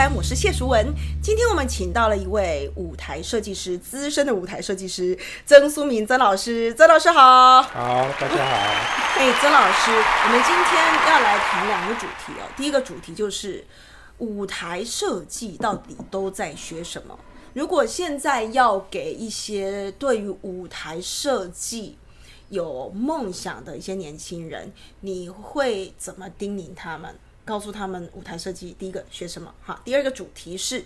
三，我是谢淑文。今天我们请到了一位舞台设计师，资深的舞台设计师曾苏明曾老师。曾老师好，好，大家好。哎，曾老师，我们今天要来谈两个主题哦。第一个主题就是舞台设计到底都在学什么？如果现在要给一些对于舞台设计有梦想的一些年轻人，你会怎么叮咛他们？告诉他们舞台设计第一个学什么？哈，第二个主题是，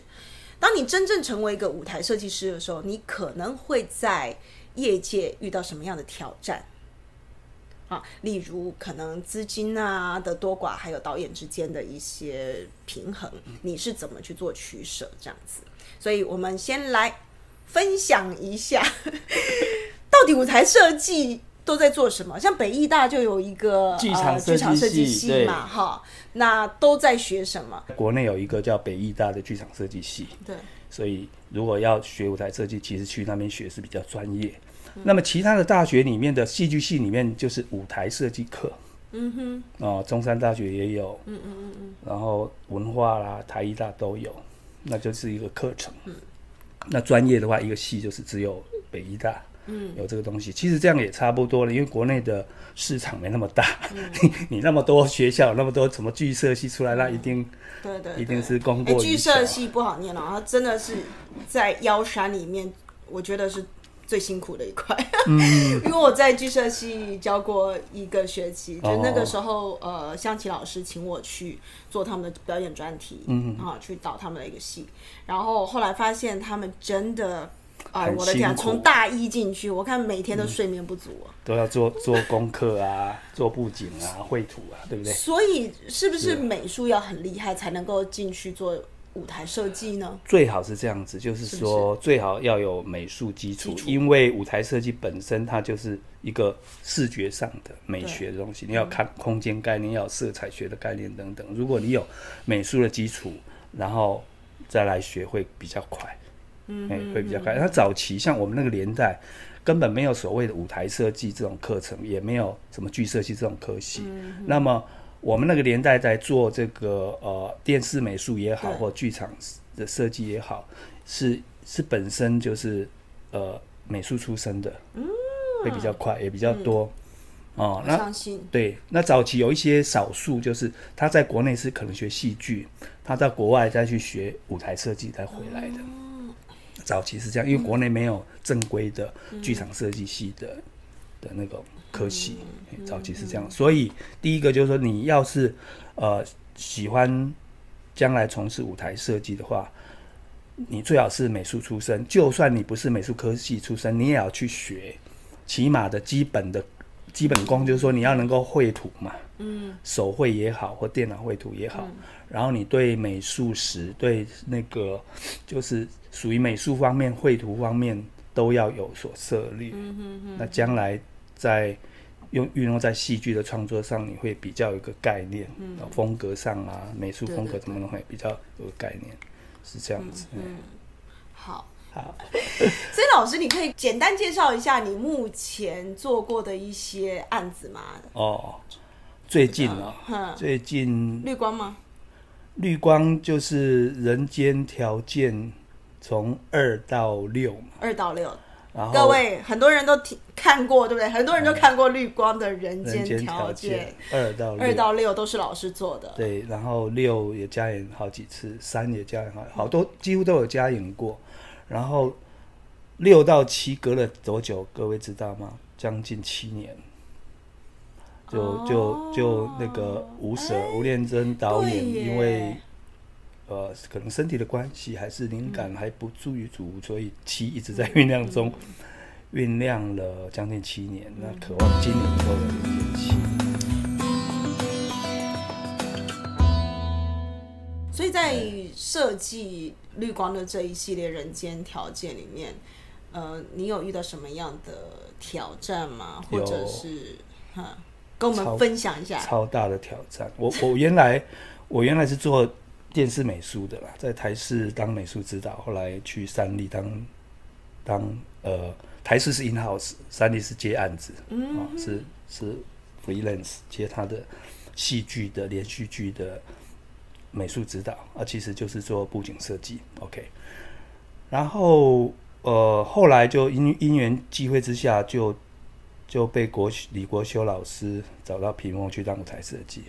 当你真正成为一个舞台设计师的时候，你可能会在业界遇到什么样的挑战？啊，例如可能资金啊的多寡，还有导演之间的一些平衡，你是怎么去做取舍？这样子，所以我们先来分享一下，到底舞台设计。都在做什么？像北艺大就有一个剧场剧场设计系嘛，哈，那都在学什么？国内有一个叫北艺大的剧场设计系，对，所以如果要学舞台设计，其实去那边学是比较专业。那么其他的大学里面的戏剧系里面就是舞台设计课，嗯哼，哦，中山大学也有，嗯嗯嗯嗯，然后文化啦，台艺大都有，那就是一个课程。嗯，那专业的话，一个系就是只有北艺大。嗯，有这个东西，其实这样也差不多了，因为国内的市场没那么大，你那么多学校，那么多什么剧社系出来，那一定对对，一定是功过。剧社系不好念了，它真的是在腰山里面，我觉得是最辛苦的一块。嗯，因为我在剧社系教过一个学期，就那个时候，呃，象棋老师请我去做他们的表演专题，嗯，啊，去导他们的一个戏，然后后来发现他们真的。哎，我的天！从大一进去，我看每天都睡眠不足啊，都要做做功课啊，做布景啊，绘图啊，对不对？所以是不是美术要很厉害才能够进去做舞台设计呢？最好是这样子，就是说最好要有美术基础，因为舞台设计本身它就是一个视觉上的美学的东西，你要看空间概念，要有色彩学的概念等等。如果你有美术的基础，然后再来学会比较快。嗯，会比较快。他早期像我们那个年代，根本没有所谓的舞台设计这种课程，也没有什么剧设计这种科系。那么我们那个年代在做这个呃电视美术也好，或剧场的设计也好，是是本身就是呃美术出身的，会比较快，也比较多。哦，那对，那早期有一些少数，就是他在国内是可能学戏剧，他在国外再去学舞台设计再回来的。早期是这样，因为国内没有正规的剧场设计系的的那个科系，早期是这样。所以第一个就是说，你要是呃喜欢将来从事舞台设计的话，你最好是美术出身。就算你不是美术科系出身，你也要去学，起码的基本的基本功，就是说你要能够绘图嘛，嗯，手绘也好，或电脑绘图也好。然后你对美术史，对那个就是属于美术方面、绘图方面都要有所涉猎。嗯哼哼。那将来在用运用在戏剧的创作上，你会比较有个概念。嗯。风格上啊，美术风格怎么会比较有个概念？是这样子。嗯。好。好。所以老师，你可以简单介绍一下你目前做过的一些案子吗？哦，最近啊，最近绿光吗？绿光就是人间条件从二到六嘛，二到六。各位很多人都听看过，对不对？很多人都看过绿光的人间条件，二到二到六都是老师做的。对，然后六也加演好几次，三也加演好好多，几乎都有加演过。然后六到七隔了多久？各位知道吗？将近七年。就就就那个吴舍吴念真导演，因为呃可能身体的关系，还是灵感还不足于足，所以七一直在酝酿中，酝酿了将近七年。那渴望今年能够有点七。所以在设计绿光的这一系列人间条件里面，呃，你有遇到什么样的挑战吗？或者是哈？跟我们分享一下超大的挑战。我我原来 我原来是做电视美术的啦，在台视当美术指导，后来去三立当当呃台视是 in house，三立是接案子，啊是是 freelance 接他的戏剧的连续剧的美术指导啊，其实就是做布景设计。OK，然后呃，后来就因因缘际会之下，就就被国李国修老师找到屏风去当舞台设计。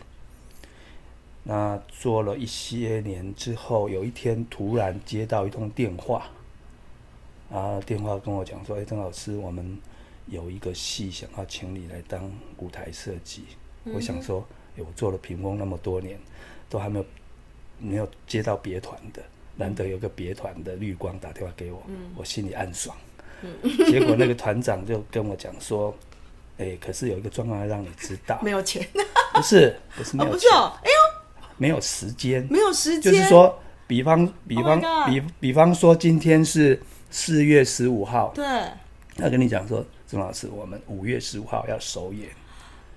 那做了一些年之后，有一天突然接到一通电话，啊电话跟我讲说：“哎，曾老师，我们有一个戏想要请你来当舞台设计。”我想说：“哎，我做了屏风那么多年，都还没有没有接到别团的，难得有个别团的绿光打电话给我，我心里暗爽。结果那个团长就跟我讲说：“哎，可是有一个状况要让你知道，没有钱，不是不是没有不是哦，哎呦。”没有时间，没有时间，就是说，比方，比方，比比方说，今天是四月十五号，对，他跟你讲说，郑老师，我们五月十五号要首演。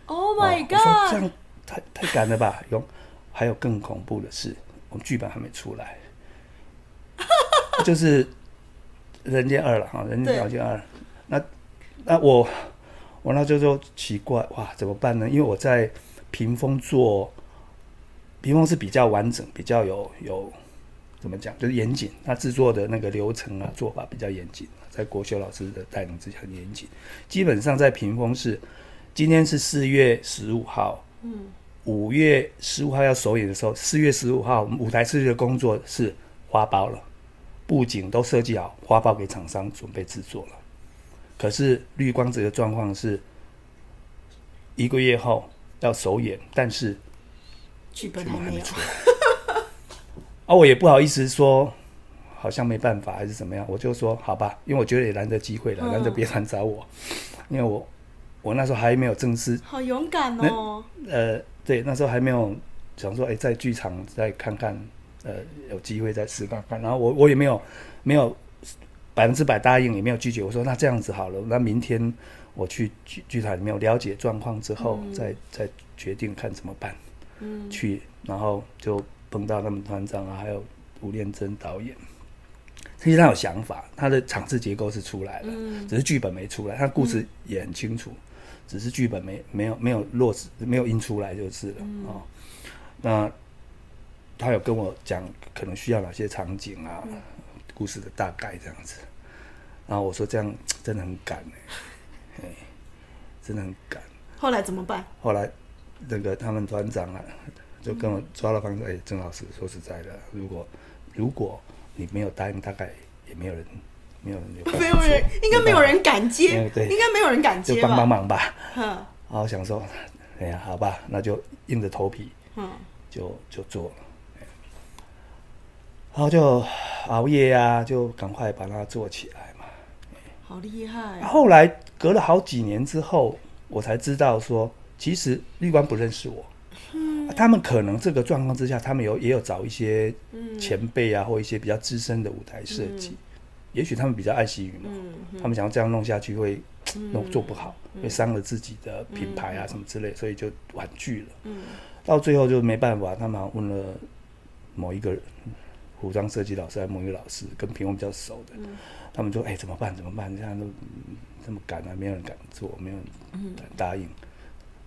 Oh my god！这样太太赶了吧？有，还有更恐怖的是，我们剧本还没出来，就是《人间二》了哈，《人间条件二》。那那我我那就说奇怪哇，怎么办呢？因为我在屏风做。屏风是比较完整，比较有有怎么讲，就是严谨。它制作的那个流程啊，做法比较严谨。在国修老师的带领之下，很严谨。基本上在屏风是，今天是四月十五号，嗯，五月十五号要首演的时候，四月十五号我们舞台设计的工作是花苞了，布景都设计好，花苞给厂商准备制作了。可是绿光子的状况是，一个月后要首演，但是。剧本还没出来，啊，我也不好意思说，好像没办法还是怎么样，我就说好吧，因为我觉得也难得机会了，难得别人找我，因为我我那时候还没有正式，好勇敢哦，呃，对，那时候还没有想说，哎，在剧场再看看，呃，有机会再试看看，然后我我也没有没有百分之百答应，也没有拒绝，我说那这样子好了，那明天我去剧剧团里面了解状况之后，再再决定看怎么办。嗯去，然后就碰到他们团长啊，还有吴念真导演。其实他有想法，他的场次结构是出来了，只是剧本没出来。他故事也很清楚，只是剧本没没有没有落实，没有印出来就是了啊。那他有跟我讲，可能需要哪些场景啊，故事的大概这样子。然后我说这样真的很赶哎，真的很赶。后来怎么办？后来。那个他们团长啊，就跟我抓了方说：“哎，郑老师，说实在的，如果如果你没有答应，大概也没有人，没有人有，没有人，应该没有人敢接，对，应该没有人敢接就帮帮忙吧。然后想说，哎呀，好吧，那就硬着头皮，嗯，就就做了。然后就熬夜呀，就赶快把它做起来嘛。好厉害！后来隔了好几年之后，我才知道说。其实绿光不认识我，他们可能这个状况之下，他们有也有找一些前辈啊，或一些比较资深的舞台设计，也许他们比较爱惜羽毛，他们想要这样弄下去会弄做不好，会伤了自己的品牌啊什么之类，所以就婉拒了。到最后就没办法，他们问了某一个服装设计老师，还是某一个老师，跟屏风比较熟的，他们说：“哎，怎么办？怎么办？这样都这么赶啊，没有人敢做，没有人敢答应。”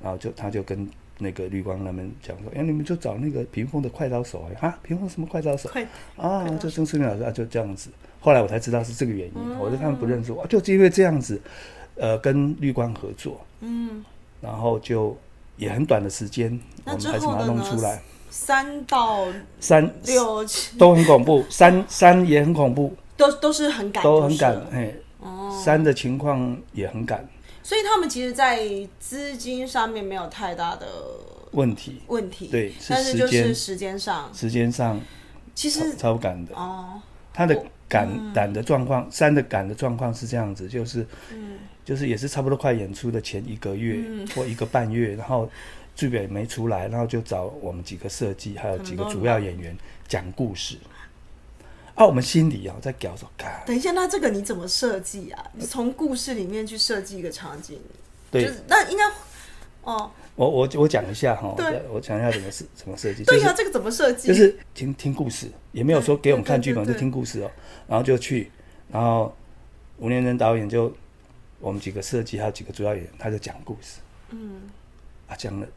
然后就他就跟那个绿光他们讲说，哎，你们就找那个屏风的快刀手哎，啊，屏风什么快刀手？啊，就郑思明老师啊，就这样子。后来我才知道是这个原因，我就他们不认识我，就是因为这样子，呃，跟绿光合作，嗯，然后就也很短的时间，我们还是把它弄出来。三到三六七都很恐怖，三三也很恐怖，都都是很赶，都很赶，哎，哦，三的情况也很赶。所以他们其实，在资金上面没有太大的问题。问题对，但是就是时间上，时间上其实超赶的。哦。他的赶赶的状况，三的赶的状况是这样子，就是嗯，就是也是差不多快演出的前一个月或一个半月，然后剧本没出来，然后就找我们几个设计，还有几个主要演员讲故事。啊，我们心里啊在搞说，等一下，那这个你怎么设计啊？你从故事里面去设计一个场景，对，那应该哦。我我我讲一下哈，对，我讲一下怎么设怎么设计。对呀，这个怎么设计？就是听听故事，也没有说给我们看剧本，就听故事哦。然后就去，然后吴念真导演就我们几个设计还有几个主要演员，他就讲故事。嗯，啊，讲了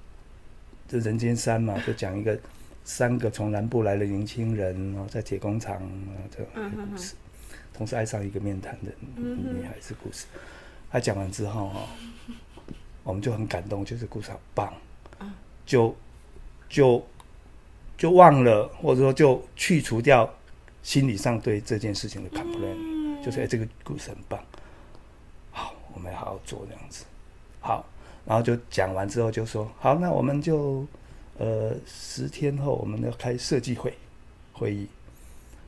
这人间山嘛，就讲一个三个从南部来的年轻人，然后在铁工厂啊这样的故事，同时爱上一个面瘫的女孩子故事。他讲完之后哈，我们就很感动，就是故事好棒，就就就忘了，或者说就去除掉心理上对这件事情的 complain，就是哎这个故事很棒，好，我们要好好做这样子，好，然后就讲完之后就说好，那我们就呃十天后我们要开设计会会议。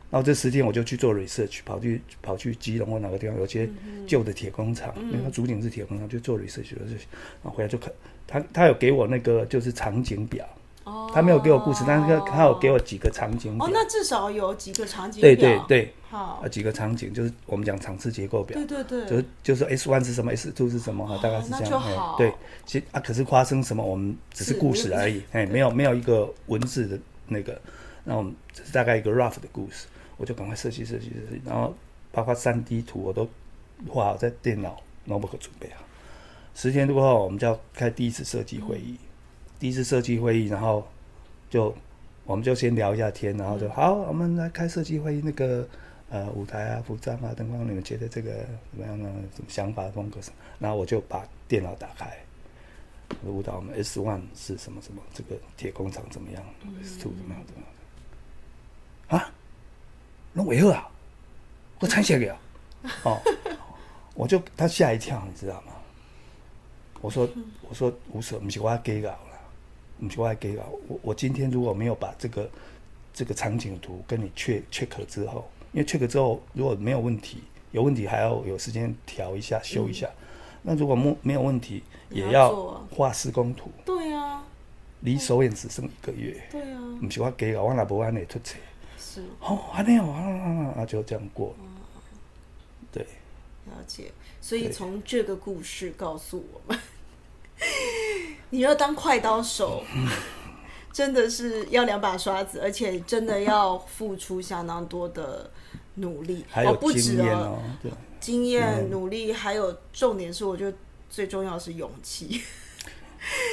然后这十天我就去做 research，跑去跑去基隆或哪个地方有些旧的铁工厂，因为它主景是铁工厂，就做 research，然后回来就看他他有给我那个就是场景表，哦，他没有给我故事，但是他有给我几个场景表。哦，那至少有几个场景对对对，好，几个场景就是我们讲场次结构表，对对对，就是就是 S one 是什么，S two 是什么哈，大概是这样。对，其实啊，可是发生什么我们只是故事而已，哎，没有没有一个文字的那个，那我们只是大概一个 rough 的故事。我就赶快设计设计设计，然后包括三 D 图我都画好在电脑 notebook 准备好。十天过后，我们就要开第一次设计会议。第一次设计会议，然后就我们就先聊一下天，然后就好，我们来开设计会议。那个呃舞台啊、服装啊、灯光，你们觉得这个怎么样呢？什么想法、风格什么？然后我就把电脑打开，舞蹈我们 S one 是什么什么？这个铁工厂怎么样？S two 怎么样？怎么样？啊？那为何啊？我参写给啊！哦，我就他吓一跳，你知道吗？我说我说无所，不是我要给稿了，不是我要给啊。我我今天如果没有把这个这个场景图跟你确 check 之后，因为 check 之后如果没有问题，有问题还要有时间调一下修一下。那如果没没有问题，也要画施工图。对啊，离首演只剩一个月。对啊，不是我给稿，我那不安内出错。哦，还没有啊，啊啊就这样过。对，了解。所以从这个故事告诉我们，你要当快刀手，真的是要两把刷子，而且真的要付出相当多的努力。还有经验哦，经验、努力，还有重点是，我觉得最重要是勇气。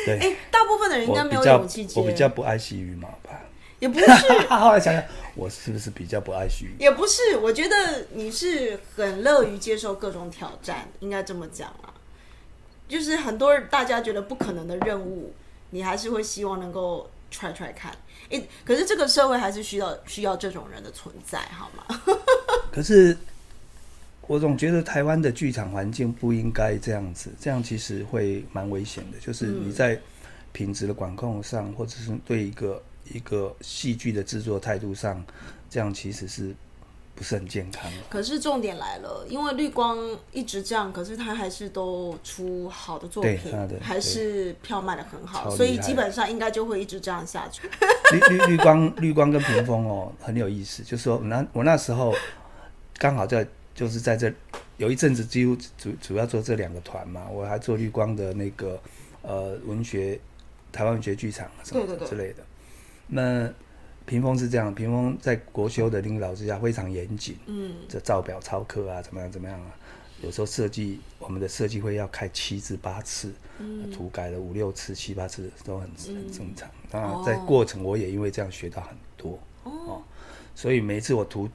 对，哎，大部分的人应该没有勇气接。我比较不爱惜羽毛吧。也不是，后来想想，我是不是比较不爱虚？也不是，我觉得你是很乐于接受各种挑战，应该这么讲啊。就是很多大家觉得不可能的任务，你还是会希望能够 try try 看。哎，可是这个社会还是需要需要这种人的存在，好吗？可是我总觉得台湾的剧场环境不应该这样子，这样其实会蛮危险的。就是你在品质的管控上，或者是对一个。一个戏剧的制作态度上，这样其实是不是很健康？可是重点来了，因为绿光一直这样，可是他还是都出好的作品，还是票卖的很好，所以基本上应该就会一直这样下去。绿绿绿光绿光跟屏风哦很有意思，就是说那我那时候刚好在就是在这有一阵子几乎主主要做这两个团嘛，我还做绿光的那个呃文学台湾文学剧场什么之类的。那屏风是这样，屏风在国修的领导之下非常严谨，嗯，这照表操课啊，怎么样怎么样啊？有时候设计我们的设计会要开七至八次，嗯，涂改了五六次、七八次都很很正常。当然，在过程我也因为这样学到很多哦，所以每一次我涂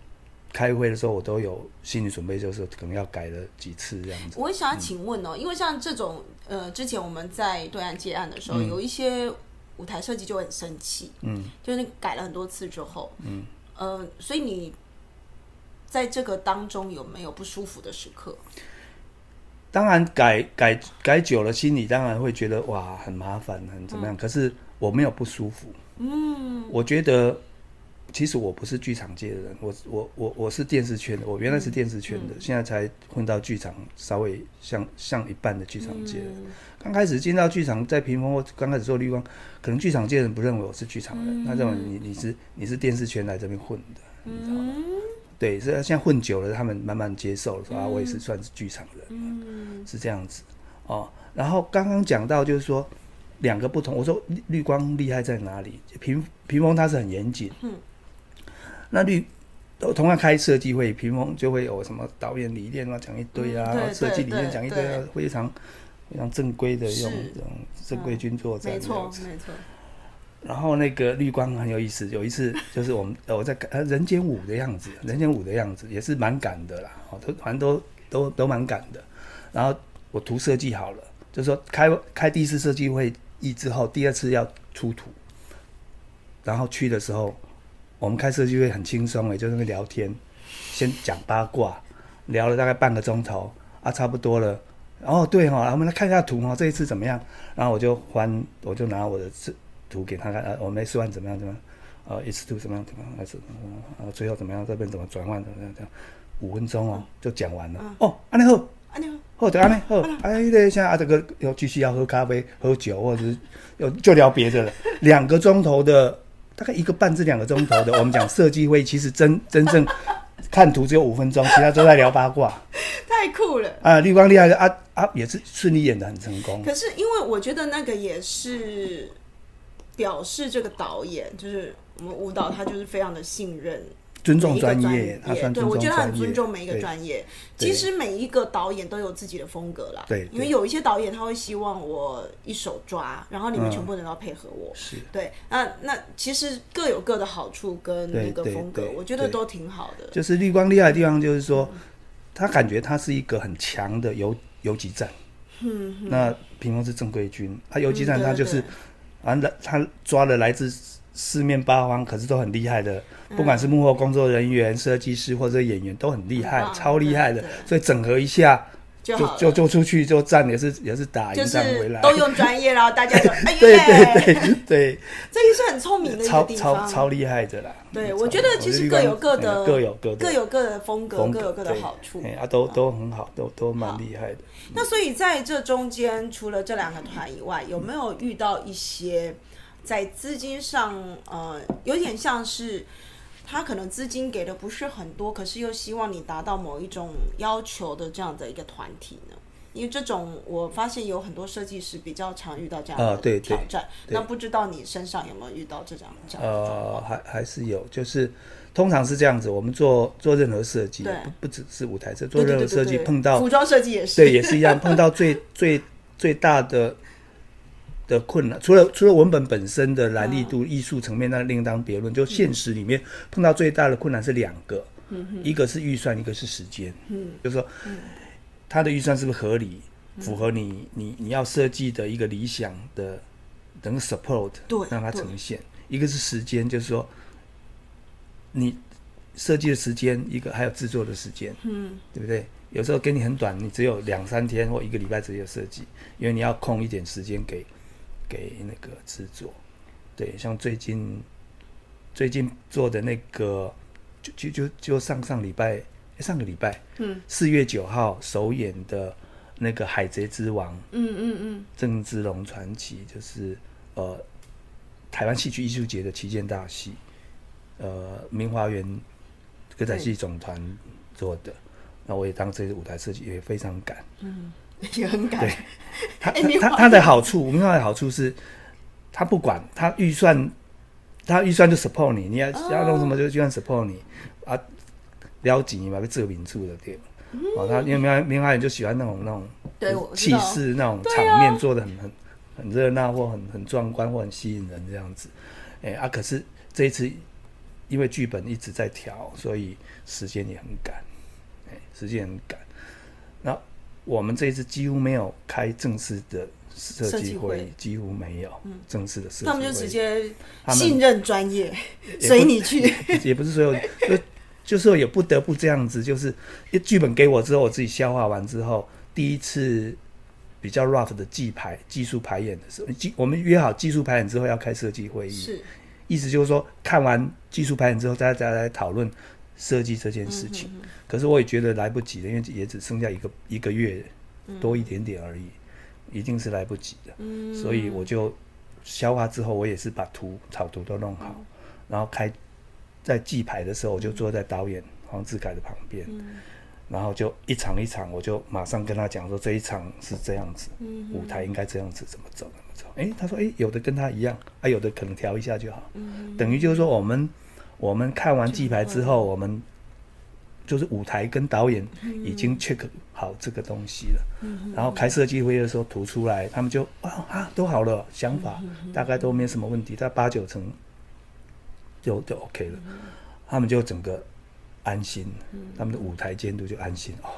开会的时候，我都有心理准备，就是可能要改了几次这样子。我想要请问哦，因为像这种呃，之前我们在对岸接案的时候，有一些。舞台设计就很生气，嗯，就是改了很多次之后，嗯，呃，所以你在这个当中有没有不舒服的时刻？当然，改改改久了，心里当然会觉得哇，很麻烦，很怎么样。可是我没有不舒服，嗯，我觉得。其实我不是剧场界的人，我我我我是电视圈的，我原来是电视圈的，现在才混到剧场，稍微像像一半的剧场界。刚开始进到剧场，在屏风或刚开始做绿光，可能剧场界的人不认为我是剧场人，他认为你你是你是电视圈来这边混的，你知道吗？对，所以现在混久了，他们慢慢接受了，说啊，我也是算是剧场人，是这样子哦。然后刚刚讲到就是说两个不同，我说绿绿光厉害在哪里？屏屏风它是很严谨。那绿都同样开设计会，屏风就会有什么导演理念啊，讲一堆啊，设计理念讲一堆啊，非常非常正规的用这种正规军作战。没错，没错。然后那个绿光很有意思，有一次就是我们 呃我在呃人间舞的样子，人间舞的样子也是蛮赶的啦，哦，都反正都都都蛮赶的。然后我图设计好了，就说开开第一次设计会议之后，第二次要出图，然后去的时候，我们开设计会很轻松诶，就那个聊天，先讲八卦，聊了大概半个钟头啊，差不多了。哦，对哈、我们来看一下图哈，这一次怎么样？然后我就翻，我就拿我的这图给他看，呃，我们试完怎么样怎么样？呃，一次图怎么样？怎么样？还是呃，最后怎么样？这边怎么转换？怎么样？这样五分钟哦，就讲完了。哦，安尼好，安尼好，好的安尼好。哎，对，现在啊，这个要继续要喝咖啡、喝酒，或者是有就聊别的了。两个钟头的，大概一个半至两个钟头的，我们讲设计会，其实真真正看图只有五分钟，其他都在聊八卦。太酷了。啊，绿光厉害的啊啊，也是顺利演的很成功。可是因为我觉得那个也是表示这个导演就是我们舞蹈，他就是非常的信任。尊重专专业，他算对我觉得他很尊重每一个专业。其实每一个导演都有自己的风格啦。对对因为有一些导演他会希望我一手抓，然后你们嗯全部人都要配合我。是对，那那其实各有各的好处跟那个风格，对我觉得都挺好的。就是绿光厉害的地方，就是说，他感觉他是一个很强的游游击战。嗯，那屏风是正规军，他游击战他就是对，啊，他抓了来自四面八方，可是都很厉害的，嗯不管是幕后工作人员、设计师或者演员都很厉害超厉害的。所以整合一下，就就就就出去就站，也是也是打就赢仗回来。都用专业，然后大家就 哎对耶，对对对，这也是很聪明的一超个地方。超超厉害的啦。对，我觉得其实各有各的，哎各有各的各有各的风格，各有各的好处。哎啊，都都很好，都都蛮厉害的。那所以在这中间，除了这两个团以外，有没有遇到一些在资金上，呃，有点像是他可能资金给的不是很多，可是又希望你达到某一种要求的这样的一个团体呢？因为这种我发现有很多设计师比较常遇到这样的挑战。对那不知道你身上有没有遇到这样这样的状呃，还还是有，就是通常是这样子，我们做做任何设计，不不只是舞台设，做任何设计碰到服装设计也是，对也是一样，碰到最最最大的的困难，除了除了文本本身的难易度、艺术层面，那另当别论。就现实里面碰到最大的困难是两个，一个是预算，一个是时间。嗯，就是说，他的预算是不是合理，符合你你你要设计的一个理想的能够 support，对让它呈现。一个是时间，就是说你设计的时间，一个还有制作的时间。嗯，对不对？有时候给你很短，你只有两三天或一个礼拜只有设计，因为你要空一点时间给给那个制作。对，像最近最近做的那个，就就就就上上礼拜，诶上个礼拜，嗯，四月九号首演的那个《海贼之王》嗯嗯嗯，郑芝龙传奇，就是呃台湾戏剧艺术节的旗舰大戏，呃明华园歌仔戏总团做的。那我也当这个舞台设计也非常赶。也很感对它哎明华它它的好处，明华的好处是，他不管他预算，他预算就 support 你，你要哦要弄什么就就算 support 你啊，了钱嘛被这民住的对吧？哦，他因为明华明华人就喜欢那种那种气势那种场面做的很很很热闹或很很壮观或很吸引人这样子。哎、啊，可是这一次因为剧本一直在调，所以时间也很赶，哎、时间很赶。那我们这一次几乎没有开正式的设设计计会议会，几乎没有正式的设计会议。他们就直接信任专业，不随你去。也不是所有，就就是说也不得不这样子，就是一剧本给我之后，我自己消化完之后，第一次比较 rough 的技排技术排演的时候，技我们约好技术排演之后要开设计会议，是，意思就是说看完技术排演之后，大家来讨论设计这件事情。可是我也觉得来不及了，因为也只剩下一个一个月多一点点而已，一定是来不及的。嗯所以我就消化之后，我也是把图草图都弄好，然后开在记牌的时候，我就坐在导演黄志凯的旁边，然后就一场一场，我就马上跟他讲说这一场是这样子，舞台应该这样子，怎么走怎么走。诶，他说诶，有的跟他一样，啊，有的可能调一下就好。等于就是说我们我们看完记牌之后，我们就是舞台跟导演已经 check 好这个东西了，然后开设计会的时候图出来，他们就啊啊都好了，想法大概都没什么问题，大概八九成就就 OK 了，他们就整个安心，他们的舞台监督就安心。哦，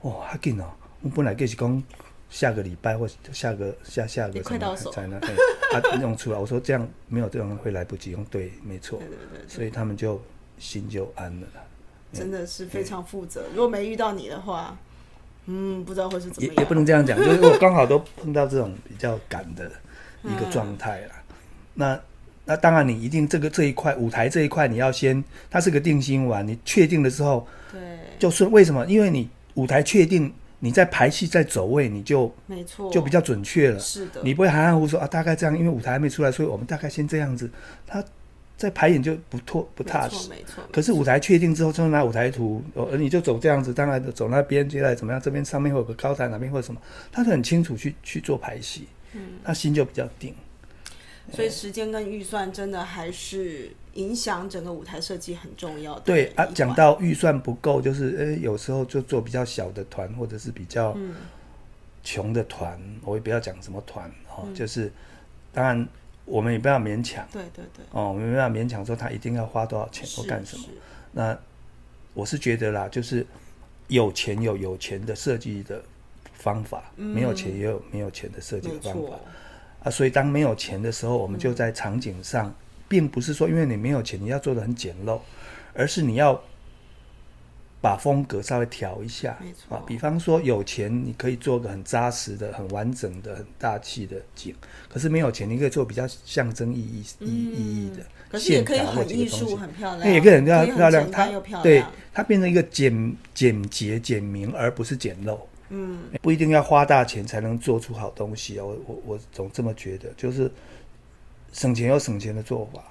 哦，还紧哦，我本来就是讲下个礼拜或下个下下个也快到手才能嘿啊弄出来，我说这样没有这样会来不及用，对，没错，对对对对所以他们就心就安了。真的是非常负责。如果没遇到你的话，嗯，不知道会是怎么样。也也不能这样讲，就是我刚好都碰到这种比较赶的一个状态啦。那那当然，你一定这个这一块舞台这一块，你要先，它是个定心丸，你确定的时候对，就是。为什么？因为你舞台确定，你在排戏在走位，你就没错，就比较准确了。是的，你不会含含糊糊说啊，大概这样，因为舞台还没出来，所以我们大概先这样子。他在排演就不拓不踏实。没错。可是舞台确定之后，就拿舞台图，呃，你就走这样子，当然走那边，接下来怎么样？这边上面会有个高台，哪边会有什么？他是很清楚去去做排戏，嗯，他心就比较定。所以时间跟预算真的还是影响整个舞台设计很重要的。对啊，讲到预算不够，就是呃，有时候就做比较小的团，或者是比较嗯穷的团，我也不要讲什么团哦，嗯就是当然我们也不要勉强对对对，哦，我们不要勉强说他一定要花多少钱或是干什么。那我是觉得啦，就是有钱有有钱的设计的方法，没有钱也有没有钱的设计的方法，啊。所以当没有钱的时候，我们就在场景上，并不是说因为你没有钱，你要做的很简陋，而是你要把风格稍微调一下没错啊。比方说有钱，你可以做个很扎实的、很完整的、很大气的景，可是没有钱，你可以做比较象征意义、意意义的。嗯可是也可以线条或很艺术、很漂亮，那也可以很漂亮，它又漂对亮。它变成一个简简洁、简明，而不是简陋。嗯，不一定要花大钱才能做出好东西啊！我我我总这么觉得，就是省钱有省钱的做法。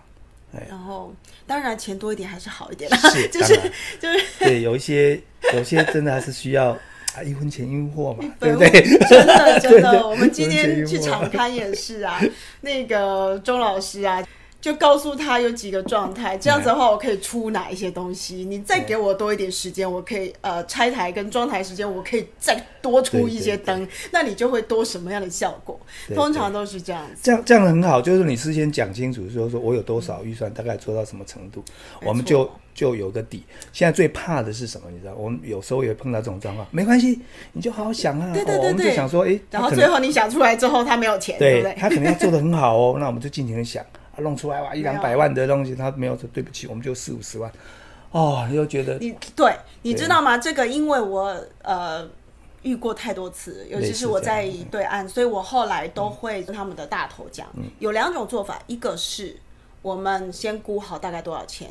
然后当然钱多一点还是好一点啦，是，就是就是对，有一些有些真的还是需要啊，一分钱一分货嘛，对对不对？真的真的，我们今天去有货场刊也是啊，那个钟老师啊。就告诉他有几个状态，这样子的话，我可以出哪一些东西。你再给我多一点时间，我可以呃拆台跟装台时间，我可以再多出一些灯，那你就会多什么样的效果？通常都是这样子。这样这样很好，就是你事先讲清楚，说说我有多少预算，大概做到什么程度，我们就就有个底。现在最怕的是什么？你知道，我们有时候也碰到这种状况，没关系，你就好好想啊。对对对哦我们就对想说，诶，然后最后你想出来之后，他没有钱，对不对？他可能要做的很好哦，那我们就尽情的想，啊，弄出来哇一两百万的东西，他没有说对不起，我们就四五十万，哦，你就觉得你对，你知道吗？这个因为我呃遇过太多次，尤其是我在对岸，所以我后来都会跟他们的大头讲，有两种做法，一个是我们先估好大概多少钱，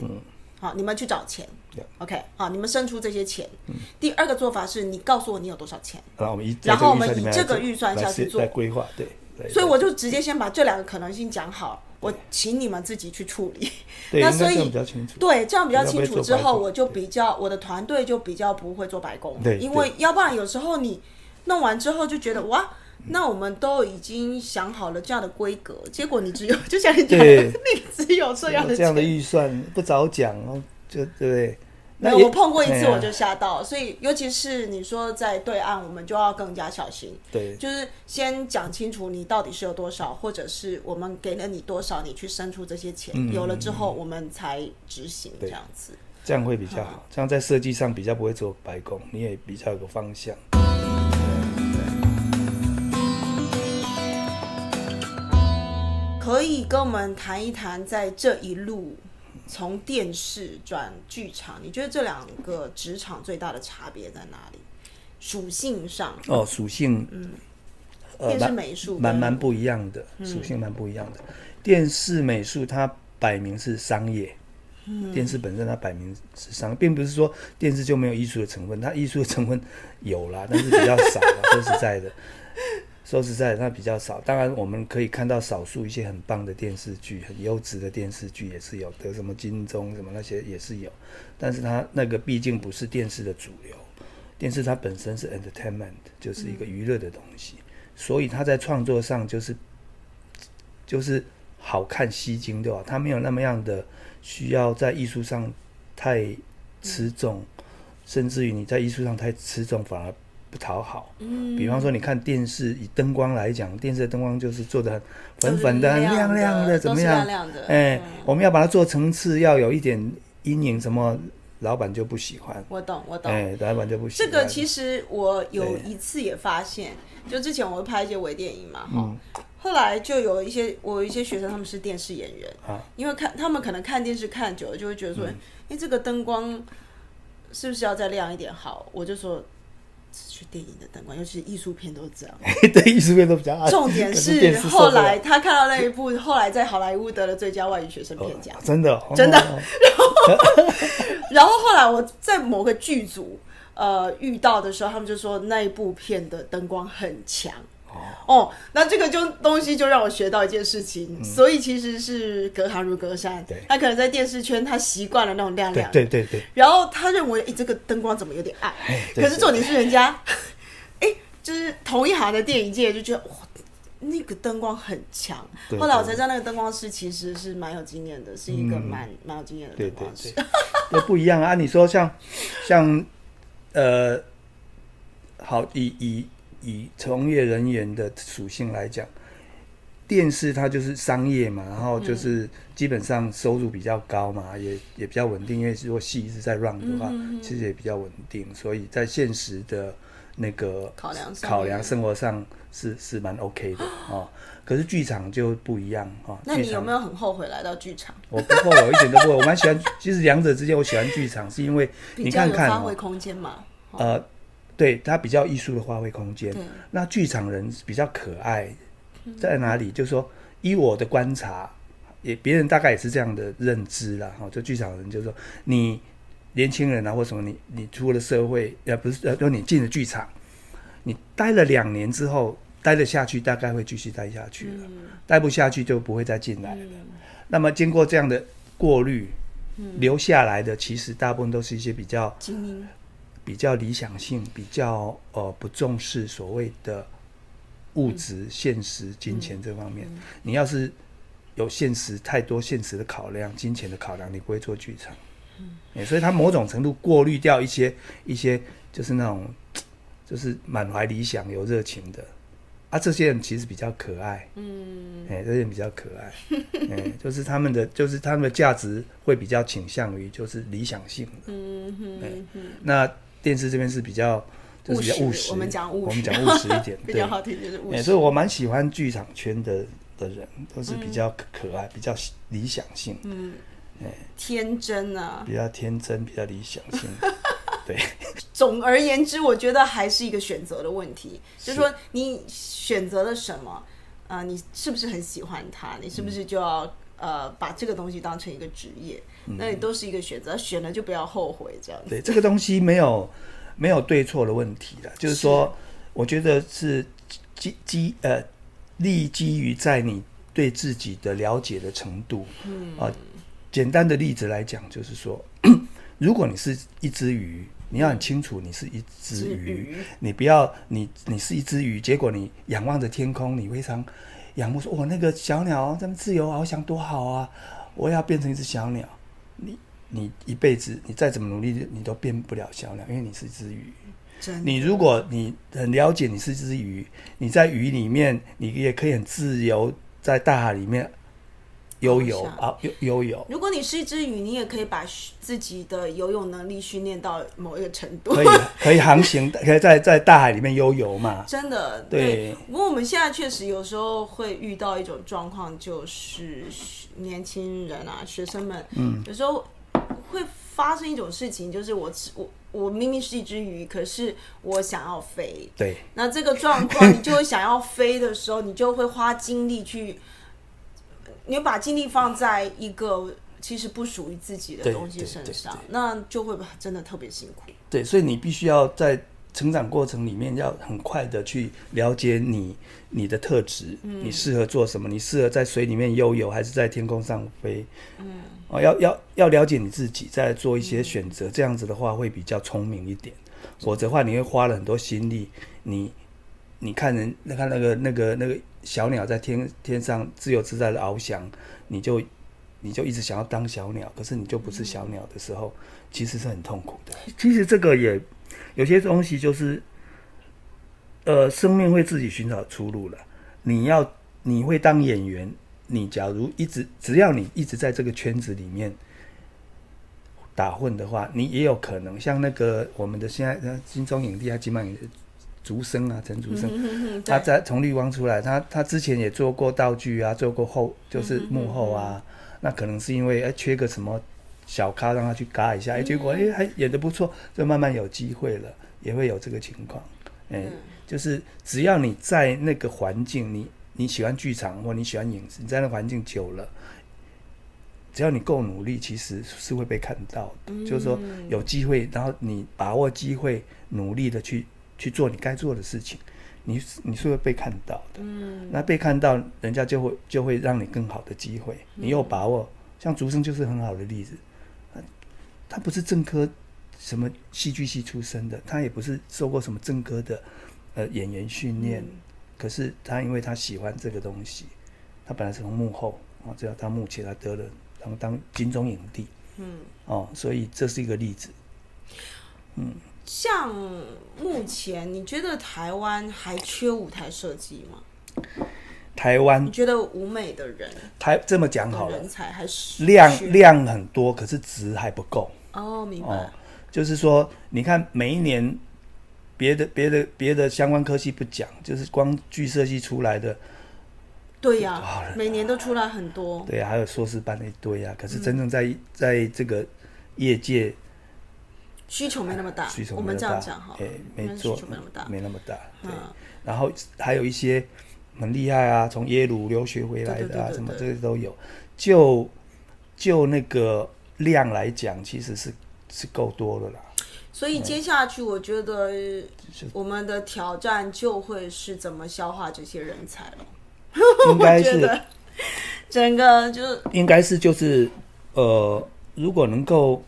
好，你们去找钱 Yeah，OK，好，你们生出这些钱。第二个做法是你告诉我你有多少钱，然后我们以然后我们以这个预预算下去做规划，对，来所以我就直接先把这两个可能性讲好，我请你们自己去处理。对那所以比较清楚。对，这样比较清楚之后，我就比较我的团队就比较不会做白工，对因为要不然有时候你弄完之后就觉得哇。那我们都已经想好了这样的规格，结果你只有 就像你讲的，对 你只有这样的这样的。预算不早讲哦，就对不对？我碰过一次我就吓到，所以尤其是你说在对岸，我们就要更加小心。对就是先讲清楚你到底是有多少，或者是我们给了你多少，你去伸出这些钱，嗯有了之后我们才执行这样子。这样会比较好，这样在设计上比较不会做白工，你也比较有个方向。可以跟我们谈一谈，在这一路从电视转剧场，你觉得这两个职场最大的差别在哪里？属性上，哦，属性，嗯，电视美术蛮蛮不一样的，属性蛮不一样的。电视美术它摆明是商业，电视本身它摆明是商，并不是说电视就没有艺术的成分，它艺术的成分有啦，但是比较少啦。说实在的，说实在的，它比较少。当然，我们可以看到少数一些很棒的电视剧，很优质的电视剧也是有，得什么金钟什么那些也是有，但是它那个毕竟不是电视的主流。电视它本身是 entertainment，就是一个娱乐的东西，所以它在创作上就是就是好看吸睛，对吧？它没有那么样的需要在艺术上太吃重，甚至于你在艺术上太吃重，反而不讨好。嗯，比方说你看电视，以灯光来讲，电视的灯光就是做的很粉粉的、很亮亮的，怎么样？哎，我们要把它做层次，要有一点阴影，什么？老板就不喜欢。我懂，我懂。哎，老板就不喜欢。这个其实我有一次也发现，就之前我会拍一些微电影嘛，哈。后来就有一些我有一些学生，他们是电视演员啊，因为看他们可能看电视看久了，就会觉得说，哎，这个灯光是不是要再亮一点好？我就说。去电影的灯光，尤其是艺术片都是这样。对，艺术片都比较暗。重点是后来他看到那一部，后来在好莱坞得了最佳外语学生片奖。真的，真的。然后，然后后来我在某个剧组呃遇到的时候，他们就说那一部片的灯光很强。哦，那这个就东西就让我学到一件事情，所以其实是隔行如隔山。对，他可能在电视圈，他习惯了那种亮亮。对对对。然后他认为，哎，这个灯光怎么有点暗？可是重点是人家，哎，就是同一行的电影界就觉得，哇，那个灯光很强。后来我才知道，那个灯光师其实是蛮有经验的，是一个蛮蛮有经验的灯光师。都不一样啊！你说像像呃，好以以。以从业人员的属性来讲，电视它就是商业嘛，然后就是基本上收入比较高嘛，也也比较稳定。因为如果戏一直在 run 的话，其实也比较稳定。所以在现实的那个考量考量生活上是是蛮 OK 的 哦。可是剧场就不一样哦。那你有没有很后悔来到剧场？我不后悔，一点都不后悔。我蛮喜欢，其实两者之间，我喜欢剧场是因为你看看发挥空间嘛。呃。对他比较艺术的发挥空间，那剧场人比较可爱，在哪里？就是说，依我的观察，也别人大概也是这样的认知了哈。就剧场人就是说，你年轻人啊，或什么，你你出了社会，呃，不是，呃，说你进了剧场，你待了两年之后，待得下去，大概会继续待下去了；待不下去，就不会再进来了。那么经过这样的过滤，留下来的其实大部分都是一些比较精英。比较理想性，比较呃不重视所谓的物质、现实、金钱这方面。你要是有现实太多现实的考量、金钱的考量，你不会做剧场。嗯，所以他某种程度过滤掉一些一些，就是那种 就是满怀理想、有热情的啊，这些人其实比较可爱。嗯，哎，这些人比较可爱。哎，就是他们的，就是他们的价值会比较倾向于就是理想性。嗯哼，那。电视这边是比较就是比较务实，我们讲务实，我们讲务实一点，比较好听就是务实。所以我蛮喜欢剧场圈的的人，都是比较可爱，比较理想性，嗯，哎，天真啊，比较天真，比较理想性。对，总而言之，我觉得还是一个选择的问题，就是说你选择了什么，啊，你是不是很喜欢它？你是不是就要？呃，把这个东西当成一个职业，那你都是一个选择，选了就不要后悔，这样。对，这个东西没有没有对错的问题的，就是说，我觉得是基基呃，立基于在你对自己的了解的程度。嗯啊，简单的例子来讲，就是说，如果你是一只鱼，你要很清楚你是一只鱼，你不要你你是一只鱼，结果你仰望着天空，你非常。仰慕说：“哇，那个小鸟这么自由，翱翔多好啊！我要变成一只小鸟。你你一辈子，你再怎么努力，你都变不了小鸟，因为你是一只鱼。你如果你很了解你是一只鱼，你在鱼里面，你也可以很自由在大海里面。”游泳啊，游游泳。如果你是一只鱼，你也可以把自己的游泳能力训练到某一个程度。可以，可以航行，可以在 在大海里面悠游嘛？真的，对。不过我们现在确实有时候会遇到一种状况，就是年轻人啊，学生们，嗯，有时候会发生一种事情，就是我我我明明是一只鱼，可是我想要飞。对。那这个状况，你就会想要飞的时候，你就会花精力去。你把精力放在一个其实不属于自己的东西身上，那就会真的特别辛苦。对，所以你必须要在成长过程里面要很快的去了解你你的特质，你适合做什么？你适合在水里面悠游，还是在天空上飞？嗯，哦，要要要了解你自己，再做一些选择。这样子的话会比较聪明一点，否则的话你会花了很多心力。你你看人，你看那个那个那个。小鸟在天天上自由自在的翱翔，你就你就一直想要当小鸟，可是你就不是小鸟的时候，其实是很痛苦的。其实这个也有些东西就是，呃，生命会自己寻找出路了。你要你会当演员，你假如一直只要你一直在这个圈子里面打混的话，你也有可能像那个我们的现在金钟影帝啊，金马影竹生啊，陈竹生，嗯他在从绿光出来，他他之前也做过道具啊，做过后就是幕后啊，那可能是因为哎缺个什么小咖让他去嘎一下，哎结果哎还演的不错，就慢慢有机会了，也会有这个情况，哎，就是只要你在那个环境，你你喜欢剧场或你喜欢影视，你在那环境久了。只要你够努力，其实是会被看到的。就是说有机会，然后你把握机会，努力的去去做你该做的事情，你是你是会被看到的。嗯，那被看到，人家就会就会让你更好的机会。你有把握，像竹生就是很好的例子。他他不是正科什么戏剧系出身的，他也不是受过什么正科的呃演员训练，可是他因为他喜欢这个东西，他本来是从幕后啊，这样到幕前他得了当当金钟影帝，嗯，哦，所以这是一个例子。像目前，你觉得台湾还缺舞台设计吗？台湾你觉得舞美的人台这么讲好了人，才还是量量很多，可是值还不够。哦，明白。哦，就是说，你看每一年别的别的别的相关科系不讲，就是光剧设计出来的，对呀、每年都出来很多。对啊，还有硕士班的一堆啊。可嗯是真正在、在这个业界需求没那么大，我们这需求没那么大样讲哈，哎，没错需求没那么大。没那么大。对，嗯然后还有一些很厉害啊，从耶鲁留学回来的啊，什么这些都有。就就那个量来讲，其实是是够多的啦。所以接下去，我觉得我们的挑战就会是怎么消化这些人才了。应该是 整个就是应该是就是呃，如果能够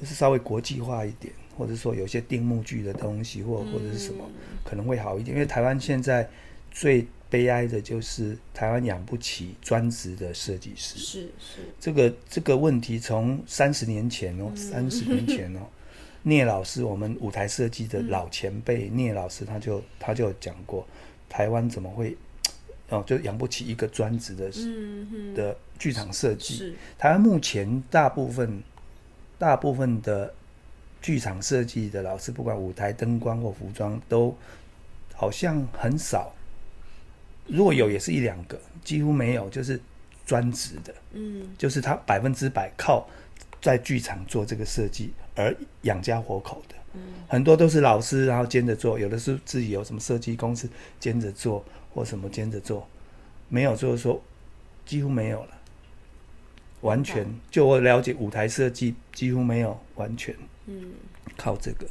就是稍微国际化一点，或者说有些定目剧的东西，或或者是什么，可能会好一点。因为台湾现在最悲哀的就是台湾养不起专职的设计师。是是，这个这个问题从三十年前哦，三十年前哦，聂老师，我们舞台设计的老前辈聂老师，他就他就讲过，台湾怎么会哦，就养不起一个专职的嗯嗯，的剧场设计。是台湾目前大部分大部分的剧场设计的老师，不管舞台灯光或服装，都好像很少。如果有，也是一两个，几乎没有，就是专职的，嗯就是他百分之百靠在剧场做这个设计而养家活口的。嗯很多都是老师，然后兼着做，有的是自己有什么设计公司兼着做，或什么兼着做，没有就是说几乎没有了。完全就我了解，舞台设计几乎没有完全嗯。靠这个。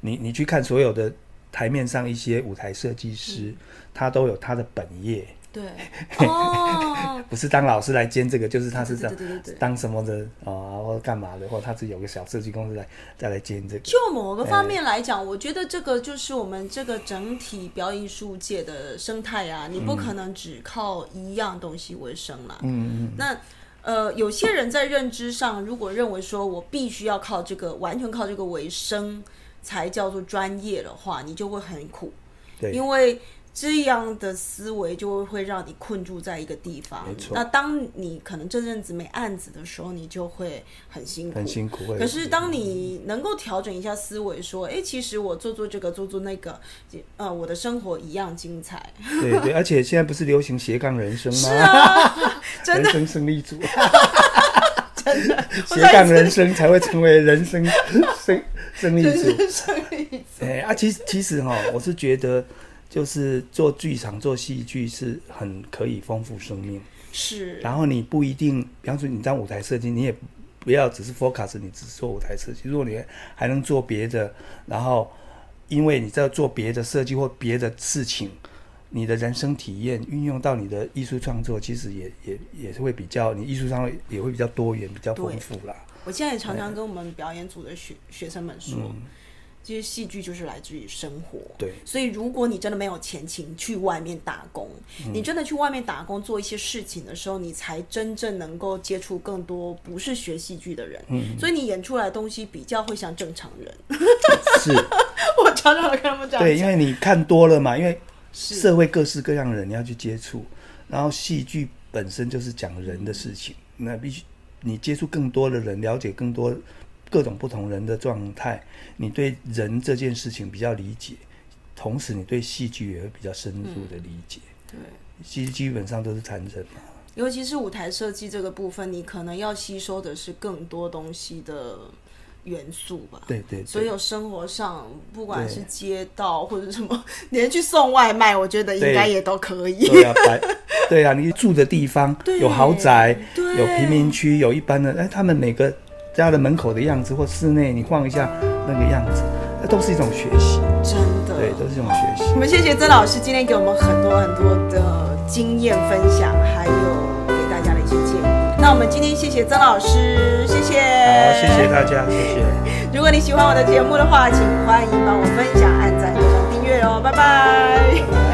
你你去看所有的台面上一些舞台设计师，他都有他的本业，对。哦，不是当老师来兼这个，就是他是这样对。当什么的啊、或者干嘛的，或者他自己有个小设计公司来再来兼这个。就某个方面来讲，我觉得这个就是我们这个整体表演艺术界的生态啊，你不可能只靠一样东西为生啦。嗯嗯。那呃，有些人在认知上，如果认为说我必须要靠这个，完全靠这个为生才叫做专业的话，你就会很苦，对。因为这样的思维就会让你困住在一个地方没。错那当你可能这阵子没案子的时候，你就会很辛苦，很辛苦会可是当你能够调整一下思维，说，哎，其实我做做这个，做做那个，呃，我的生活一样精彩。对对，而且现在不是流行斜杠人生吗？是啊，真的人生胜利组，斜杠人生才会成为人生胜胜利组。胜利组哎、啊，其实其实哈，我是觉得就是做剧场、做戏剧是很可以丰富生命。是，然后你不一定，比方说你当舞台设计，你也不要只是 focus 你只做舞台设计，如果你还能做别的，然后因为你在做别的设计或别的事情，你的人生体验运用到你的艺术创作，其实也也也是会比较，你艺术上也会比较多元、比较丰富啦。我现在也常常跟我们表演组的学学生们说，其实戏剧就是来自于生活。对所以如果你真的没有钱请去外面打工，嗯你真的去外面打工做一些事情的时候，你才真正能够接触更多不是学戏剧的人。嗯所以你演出来的东西比较会像正常人。是，我常常跟他们讲，对，因为你看多了嘛，因为社会各式各样的人你要去接触，然后戏剧本身就是讲人的事情，那必须你接触更多的人，了解更多各种不同人的状态，你对人这件事情比较理解，同时你对戏剧也会比较深入的理解。对。其实基本上都是谈人嘛，尤其是舞台设计这个部分，你可能要吸收的是更多东西的元素吧。对对对所有生活上，不管是街道或者什么，连去送外卖，我觉得应该也都可以。对啊，白对啊，你住的地方 有豪宅，有贫民区，有一般的，哎，他们每个家的门口的样子或室内，你晃一下那个样子，那都是一种学习，真的，对，都是一种学习。我们谢谢曾老师今天给我们很多很多的经验分享，还有给大家的一些建议。那我们今天谢谢曾老师，谢谢，好，谢谢大家，谢谢。如果你喜欢我的节目的话，请欢迎帮我分享、按赞、加上订阅哦，拜拜。拜拜